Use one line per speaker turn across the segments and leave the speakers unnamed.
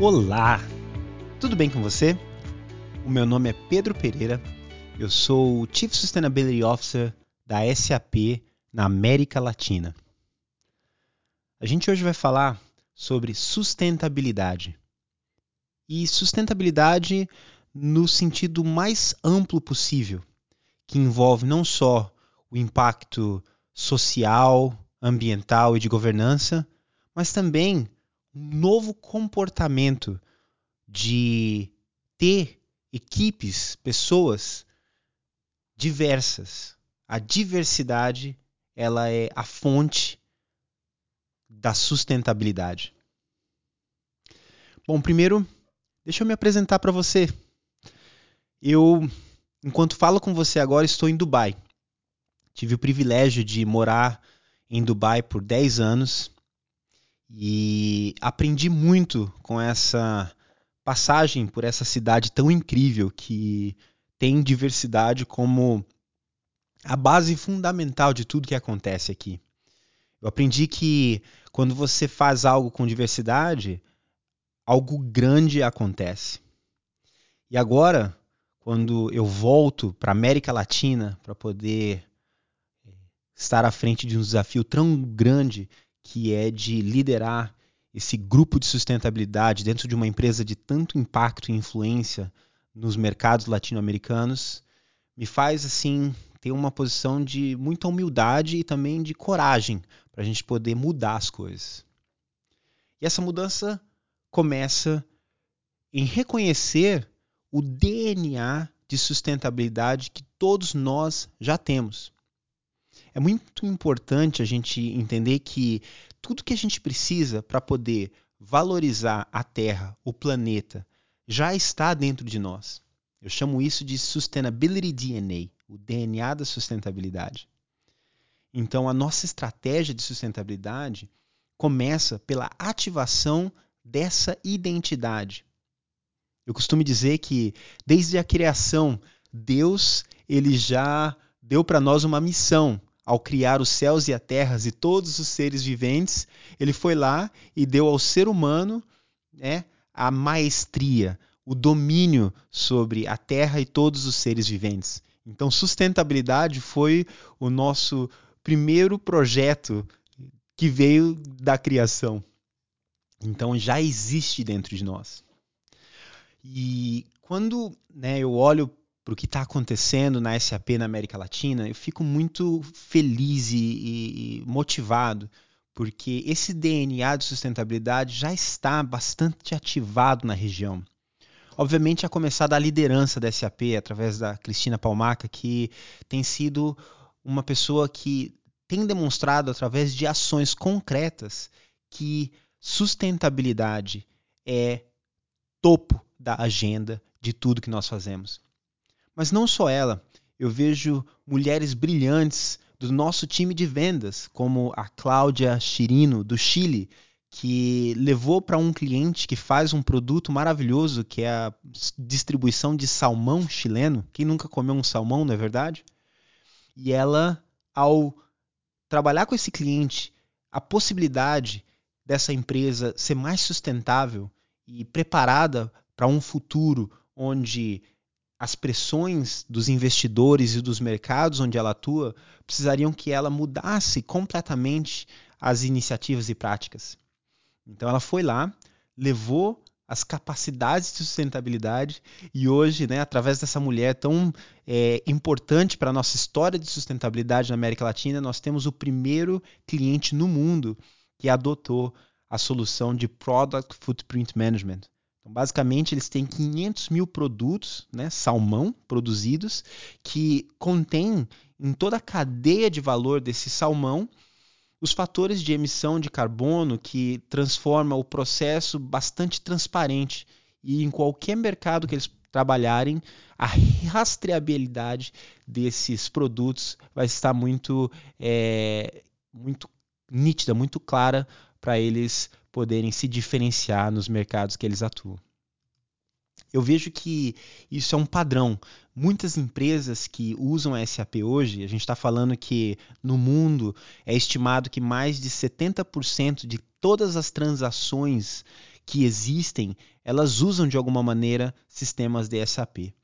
Olá! Tudo bem com você? O meu nome é Pedro Pereira, eu sou o Chief Sustainability Officer da SAP na América Latina. A gente hoje vai falar sobre sustentabilidade. E sustentabilidade no sentido mais amplo possível, que envolve não só o impacto social, ambiental e de governança, mas também novo comportamento de ter equipes, pessoas diversas. A diversidade, ela é a fonte da sustentabilidade. Bom, primeiro, deixa eu me apresentar para você. Eu, enquanto falo com você agora, estou em Dubai. Tive o privilégio de morar em Dubai por 10 anos e aprendi muito com essa passagem por essa cidade tão incrível que tem diversidade como a base fundamental de tudo que acontece aqui. Eu aprendi que quando você faz algo com diversidade, algo grande acontece. E agora, quando eu volto para a América Latina para poder eh, estar à frente de um desafio tão grande que é de liderar esse grupo de sustentabilidade dentro de uma empresa de tanto impacto e influência nos mercados latino-americanos, me faz assim ter uma posição de muita humildade e também de coragem para a gente poder mudar as coisas. E essa mudança começa em reconhecer o DNA de sustentabilidade que todos nós já temos. É muito importante a gente entender que tudo que a gente precisa para poder valorizar a Terra, o planeta, já está dentro de nós. Eu chamo isso de Sustainability DNA, o DNA da sustentabilidade. Então, a nossa estratégia de sustentabilidade começa pela ativação dessa identidade. Eu costumo dizer que desde a criação, Deus ele já deu para nós uma missão ao criar os céus e a terra e todos os seres viventes, ele foi lá e deu ao ser humano né, a maestria, o domínio sobre a terra e todos os seres viventes. Então, sustentabilidade foi o nosso primeiro projeto que veio da criação. Então, já existe dentro de nós. E quando né, eu olho para o que está acontecendo na SAP na América Latina, eu fico muito feliz e, e, motivado, porque esse DNA de sustentabilidade já está bastante ativado na região. Obviamente, a começar da liderança da SAP, através da Cristina Palmaca, que tem sido uma pessoa que tem demonstrado, através de ações concretas, que sustentabilidade é topo da agenda de tudo que nós fazemos. Mas não só ela, eu vejo mulheres brilhantes do nosso time de vendas, como a Cláudia Chirino, do Chile, que levou para um cliente que faz um produto maravilhoso, que é a distribuição de salmão chileno. Quem nunca comeu um salmão, não é verdade? E ela, ao trabalhar com esse cliente, a possibilidade dessa empresa ser mais sustentável e preparada para um futuro onde as pressões dos investidores e dos mercados onde ela atua precisariam que ela mudasse completamente as iniciativas e práticas. Então ela foi lá, levou as capacidades de sustentabilidade e hoje, né, através dessa mulher tão é, importante para a nossa história de sustentabilidade na América Latina, nós temos o primeiro cliente no mundo que adotou a solução de Product Footprint Management. Então, basicamente, eles têm 500 mil produtos, né, salmão, produzidos, que contém em toda a cadeia de valor desse salmão os fatores de emissão de carbono que transforma o processo bastante transparente. E em qualquer mercado que eles trabalharem, a rastreabilidade desses produtos vai estar muito, é, muito nítida, muito clara para eles poderem se diferenciar nos mercados que eles atuam. Eu vejo que isso é um padrão. Muitas empresas que usam a SAP hoje, a gente está falando que no mundo é estimado que mais de 70% de todas as transações que existem, elas usam de alguma maneira sistemas de SAP.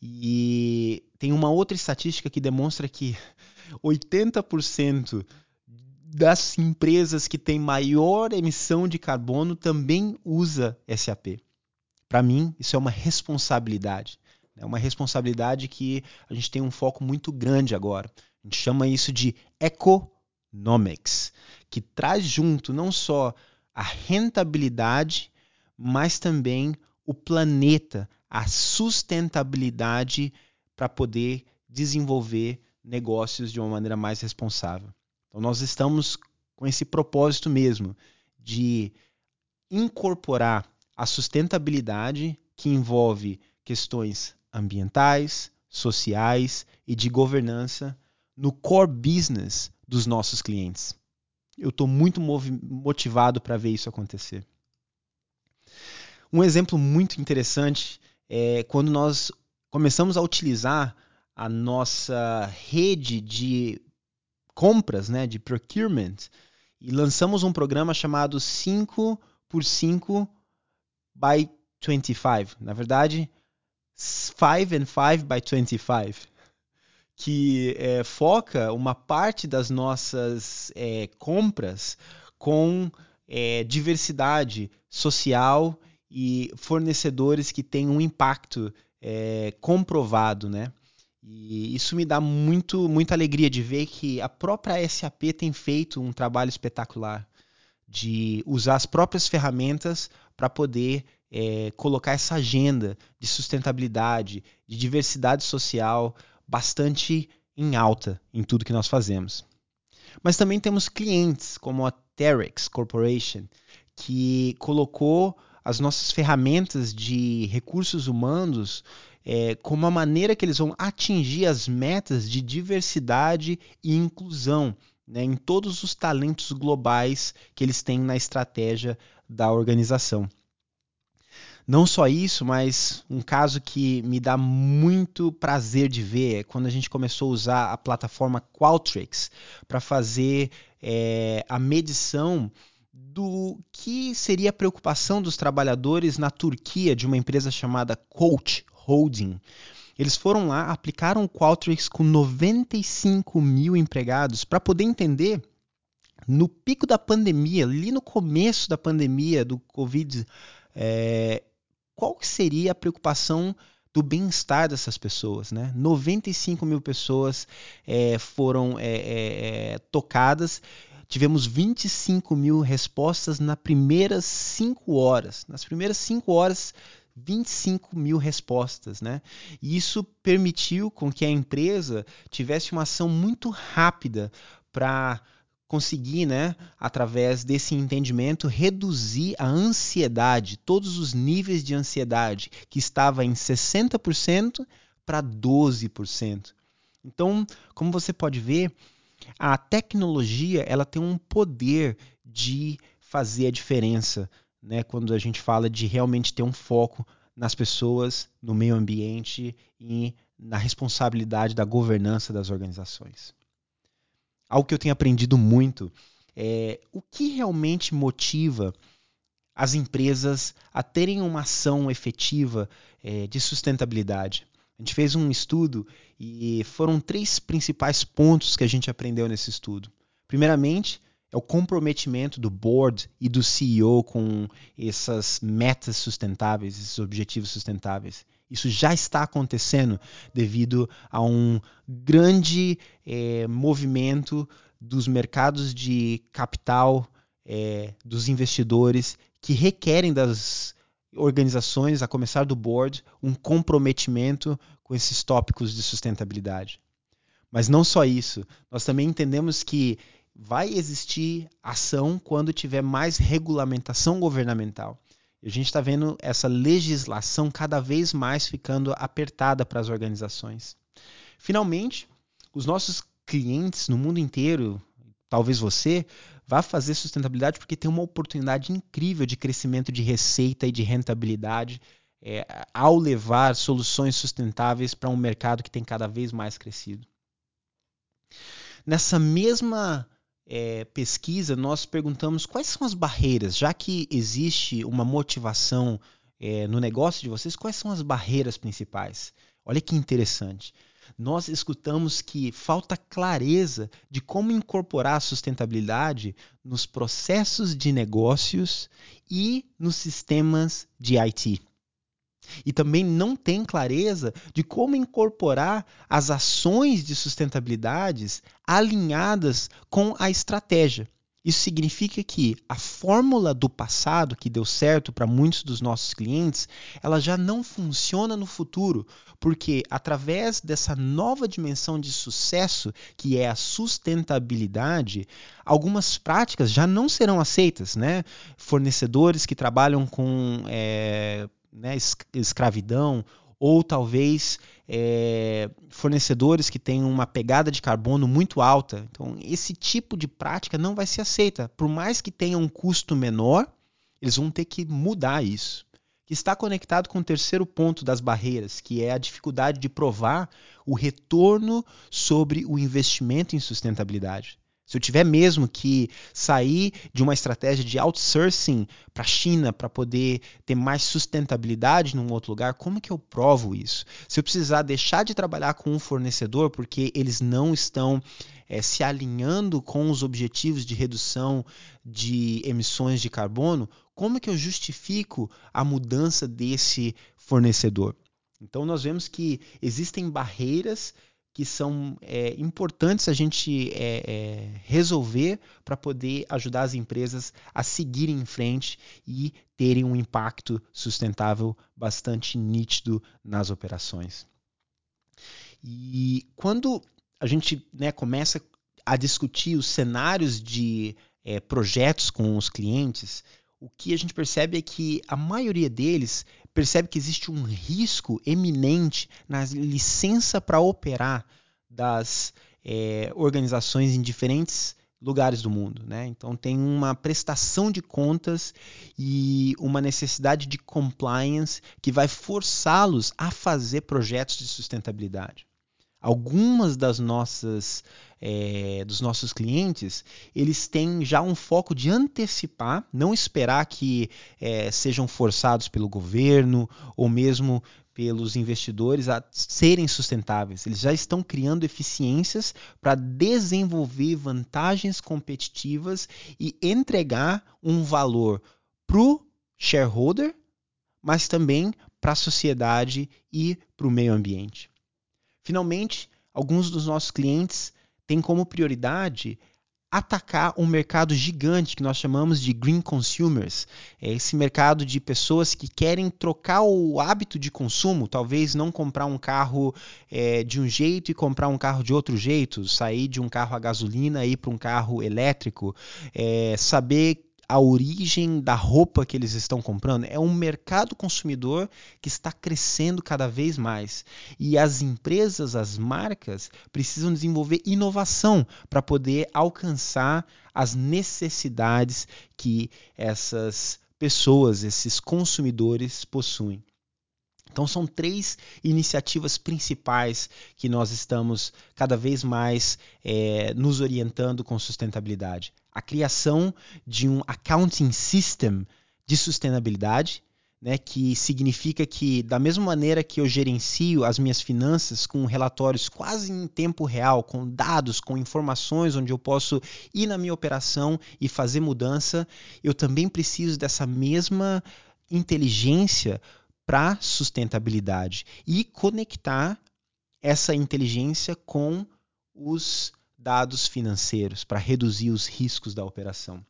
E tem uma outra estatística que demonstra que 80% das empresas que têm maior emissão de carbono também usa SAP. Para mim, isso é uma responsabilidade. É uma responsabilidade que a gente tem um foco muito grande agora. A gente chama isso de economics, que traz junto não só a rentabilidade, mas também o planeta, a sustentabilidade para poder desenvolver negócios de uma maneira mais responsável. Então, nós estamos com esse propósito mesmo de incorporar a sustentabilidade que envolve questões ambientais, sociais e de governança no core business dos nossos clientes. Eu estou muito motivado para ver isso acontecer. Um exemplo muito interessante é quando nós começamos a utilizar a nossa rede de compras, né, de procurement, e lançamos um programa chamado 5 por 5 by 25. Na verdade, 5 and 5 by 25 que é, foca uma parte das nossas é, compras com é, diversidade social e fornecedores que têm um impacto é, comprovado, né? E isso me dá muito, muita alegria de ver que a própria SAP tem feito um trabalho espetacular de usar as próprias ferramentas para poder é, colocar essa agenda de sustentabilidade, de diversidade social bastante em alta em tudo que nós fazemos. Mas também temos clientes como a Terex Corporation, que colocou as nossas ferramentas de recursos humanos é, como a maneira que eles vão atingir as metas de diversidade e inclusão né, em todos os talentos globais que eles têm na estratégia da organização. Não só isso, mas um caso que me dá muito prazer de ver é quando a gente começou a usar a plataforma Qualtrics para fazer é, a medição do que seria a preocupação dos trabalhadores na Turquia de uma empresa chamada Coach Holding. Eles foram lá, aplicaram o Qualtrics com 95 mil empregados para poder entender no pico da pandemia, ali no começo da pandemia do Covid, é, qual seria a preocupação do bem-estar dessas pessoas. Né? 95 mil pessoas é, foram é, tocadas tivemos 25 mil respostas nas primeiras 5 horas. Nas primeiras 5 horas, 25 mil respostas, né? E isso permitiu com que a empresa tivesse uma ação muito rápida para conseguir, né, através desse entendimento, reduzir a ansiedade, todos os níveis de ansiedade, que estava em 60% para 12%. Então, como você pode ver, a tecnologia ela tem um poder de fazer a diferença, né? Quando a gente fala de realmente ter um foco nas pessoas, no meio ambiente e na responsabilidade da governança das organizações. Algo que eu tenho aprendido muito é o que realmente motiva as empresas a terem uma ação efetiva é, de sustentabilidade. A gente fez um estudo e foram três principais pontos que a gente aprendeu nesse estudo. Primeiramente, é o comprometimento do board e do CEO com essas metas sustentáveis, esses objetivos sustentáveis. Isso já está acontecendo devido a um grande é, movimento dos mercados de capital, é, dos investidores, que requerem das organizações, a começar do board, um comprometimento com esses tópicos de sustentabilidade. Mas não só isso, nós também entendemos que vai existir ação quando tiver mais regulamentação governamental. A gente está vendo essa legislação cada vez mais ficando apertada para as organizações. Finalmente, os nossos clientes no mundo inteiro, talvez você, vá fazer sustentabilidade porque tem uma oportunidade incrível de crescimento de receita e de rentabilidade é, ao levar soluções sustentáveis para um mercado que tem cada vez mais crescido. Nessa mesma é, pesquisa, nós perguntamos quais são as barreiras, já que existe uma motivação é, no negócio de vocês, quais são as barreiras principais? Olha que interessante. Nós escutamos que falta clareza de como incorporar a sustentabilidade nos processos de negócios e nos sistemas de IT e também não tem clareza de como incorporar as ações de sustentabilidades alinhadas com a estratégia. Isso significa que a fórmula do passado que deu certo para muitos dos nossos clientes, ela já não funciona no futuro, porque através dessa nova dimensão de sucesso, que é a sustentabilidade, algumas práticas já não serão aceitas, né? Fornecedores que trabalham com é, né, escravidão, ou talvez é, fornecedores que têm uma pegada de carbono muito alta. Então, esse tipo de prática não vai ser aceita. Por mais que tenha um custo menor, eles vão ter que mudar isso. Que está conectado com o terceiro ponto das barreiras, que é a dificuldade de provar o retorno sobre o investimento em sustentabilidade. Se eu tiver mesmo que sair de uma estratégia de outsourcing para a China para poder ter mais sustentabilidade num outro lugar, como que eu provo isso? Se eu precisar deixar de trabalhar com um fornecedor porque eles não estão é, se alinhando com os objetivos de redução de emissões de carbono, como que eu justifico a mudança desse fornecedor? Então nós vemos que existem barreiras que são é, importantes a gente é, é, resolver para poder ajudar as empresas a seguirem em frente e terem um impacto sustentável bastante nítido nas operações. E quando a gente né, começa a discutir os cenários de é, projetos com os clientes, o que a gente percebe é que a maioria deles percebe que existe um risco eminente na licença para operar das é, organizações em diferentes lugares do mundo. Né? Então, tem uma prestação de contas e uma necessidade de compliance que vai forçá-los a fazer projetos de sustentabilidade algumas das nossas é, dos nossos clientes eles têm já um foco de antecipar, não esperar que é, sejam forçados pelo governo ou mesmo pelos investidores a serem sustentáveis. Eles já estão criando eficiências para desenvolver vantagens competitivas e entregar um valor para o shareholder, mas também para a sociedade e para o meio ambiente. Finalmente, alguns dos nossos clientes têm como prioridade atacar um mercado gigante que nós chamamos de green consumers. É esse mercado de pessoas que querem trocar o hábito de consumo, talvez não comprar um carro é, de um jeito e comprar um carro de outro jeito, sair de um carro a gasolina e ir para um carro elétrico, é, saber a origem da roupa que eles estão comprando. É um mercado consumidor que está crescendo cada vez mais. E as empresas, as marcas, precisam desenvolver inovação para poder alcançar as necessidades que essas pessoas, esses consumidores possuem. Então, são três iniciativas principais que nós estamos cada vez mais é, nos orientando com sustentabilidade. A criação de um accounting system de sustentabilidade, né, que significa que, da mesma maneira que eu gerencio as minhas finanças com relatórios quase em tempo real, com dados, com informações onde eu posso ir na minha operação e fazer mudança, eu também preciso dessa mesma inteligência para sustentabilidade e conectar essa inteligência com os dados financeiros para reduzir os riscos da operação.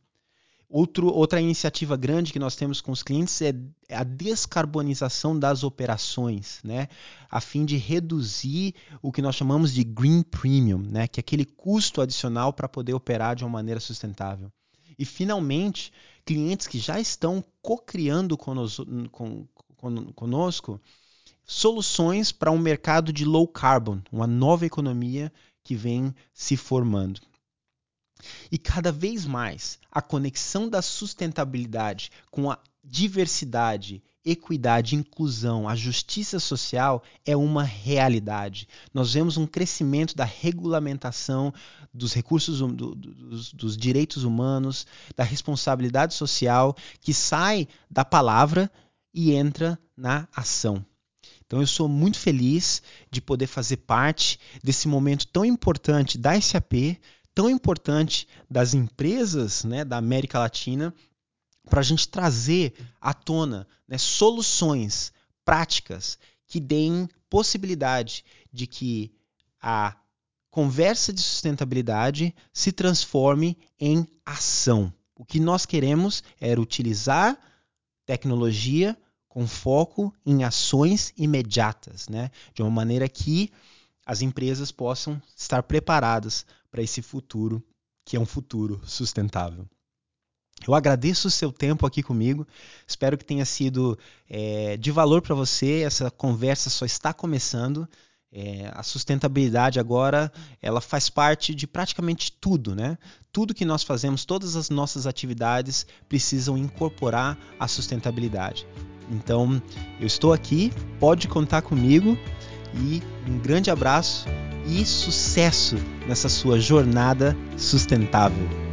Outro, outra iniciativa grande que nós temos com os clientes é a descarbonização das operações, né? a fim de reduzir o que nós chamamos de green premium, né? que é aquele custo adicional para poder operar de uma maneira sustentável. E, finalmente, clientes que já estão co-criando conosco, conosco soluções para um mercado de low carbon, uma nova economia que vem se formando. E cada vez mais a conexão da sustentabilidade com a diversidade equidade, inclusão, a justiça social é uma realidade. Nós vemos um crescimento da regulamentação dos recursos, hum, do, dos, dos direitos humanos, da responsabilidade social, que sai da palavra e entra na ação. Então eu sou muito feliz de poder fazer parte desse momento tão importante da SAP, tão importante das empresas né, da América Latina para a gente trazer à tona né, soluções práticas que deem possibilidade de que a conversa de sustentabilidade se transforme em ação. O que nós queremos é utilizar tecnologia com foco em ações imediatas, né? de uma maneira que as empresas possam estar preparadas para esse futuro, que é um futuro sustentável. Eu agradeço o seu tempo aqui comigo. Espero que tenha sido é, de valor para você. Essa conversa só está começando. É, a sustentabilidade agora ela faz parte de praticamente tudo, né? Tudo que nós fazemos, todas as nossas atividades precisam incorporar a sustentabilidade. Então, eu estou aqui, pode contar comigo e um grande abraço e sucesso nessa sua jornada sustentável.